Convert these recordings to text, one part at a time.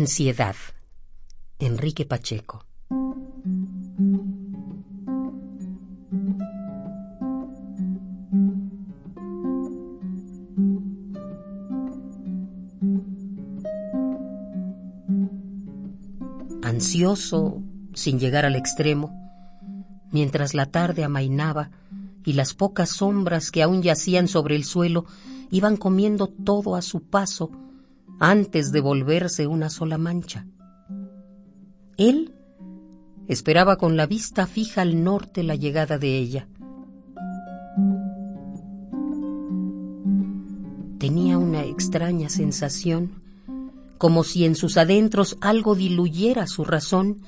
Ansiedad. Enrique Pacheco. Ansioso, sin llegar al extremo, mientras la tarde amainaba y las pocas sombras que aún yacían sobre el suelo iban comiendo todo a su paso antes de volverse una sola mancha. Él esperaba con la vista fija al norte la llegada de ella. Tenía una extraña sensación, como si en sus adentros algo diluyera su razón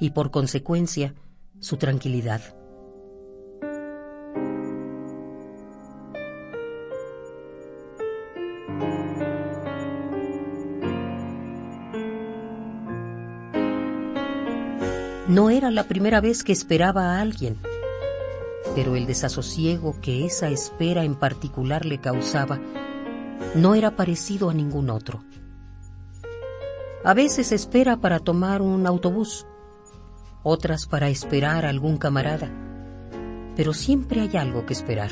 y por consecuencia su tranquilidad. No era la primera vez que esperaba a alguien, pero el desasosiego que esa espera en particular le causaba no era parecido a ningún otro. A veces espera para tomar un autobús, otras para esperar a algún camarada, pero siempre hay algo que esperar.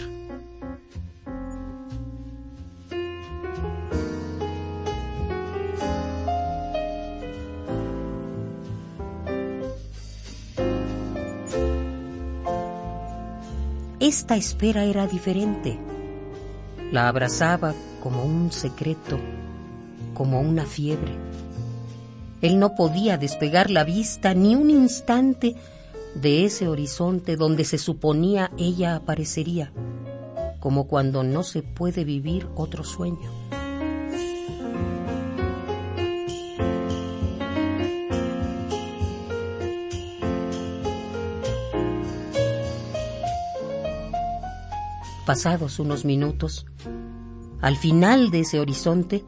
Esta espera era diferente. La abrazaba como un secreto, como una fiebre. Él no podía despegar la vista ni un instante de ese horizonte donde se suponía ella aparecería, como cuando no se puede vivir otro sueño. Pasados unos minutos, al final de ese horizonte,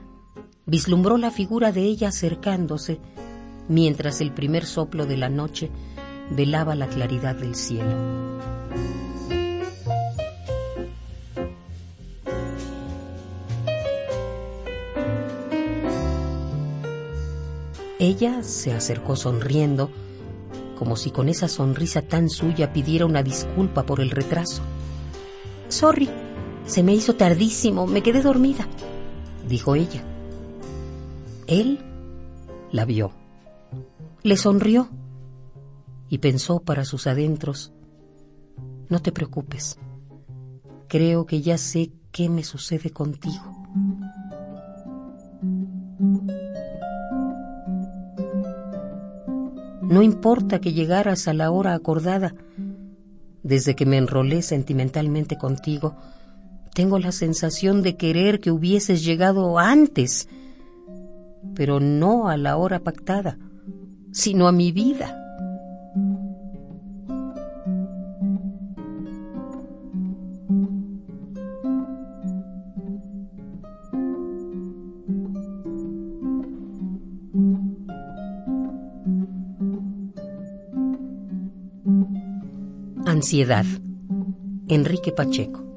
vislumbró la figura de ella acercándose mientras el primer soplo de la noche velaba la claridad del cielo. Ella se acercó sonriendo, como si con esa sonrisa tan suya pidiera una disculpa por el retraso. Sorry, se me hizo tardísimo, me quedé dormida, dijo ella. Él la vio, le sonrió y pensó para sus adentros, no te preocupes, creo que ya sé qué me sucede contigo. No importa que llegaras a la hora acordada, desde que me enrolé sentimentalmente contigo, tengo la sensación de querer que hubieses llegado antes, pero no a la hora pactada, sino a mi vida. Ansiedad. Enrique Pacheco.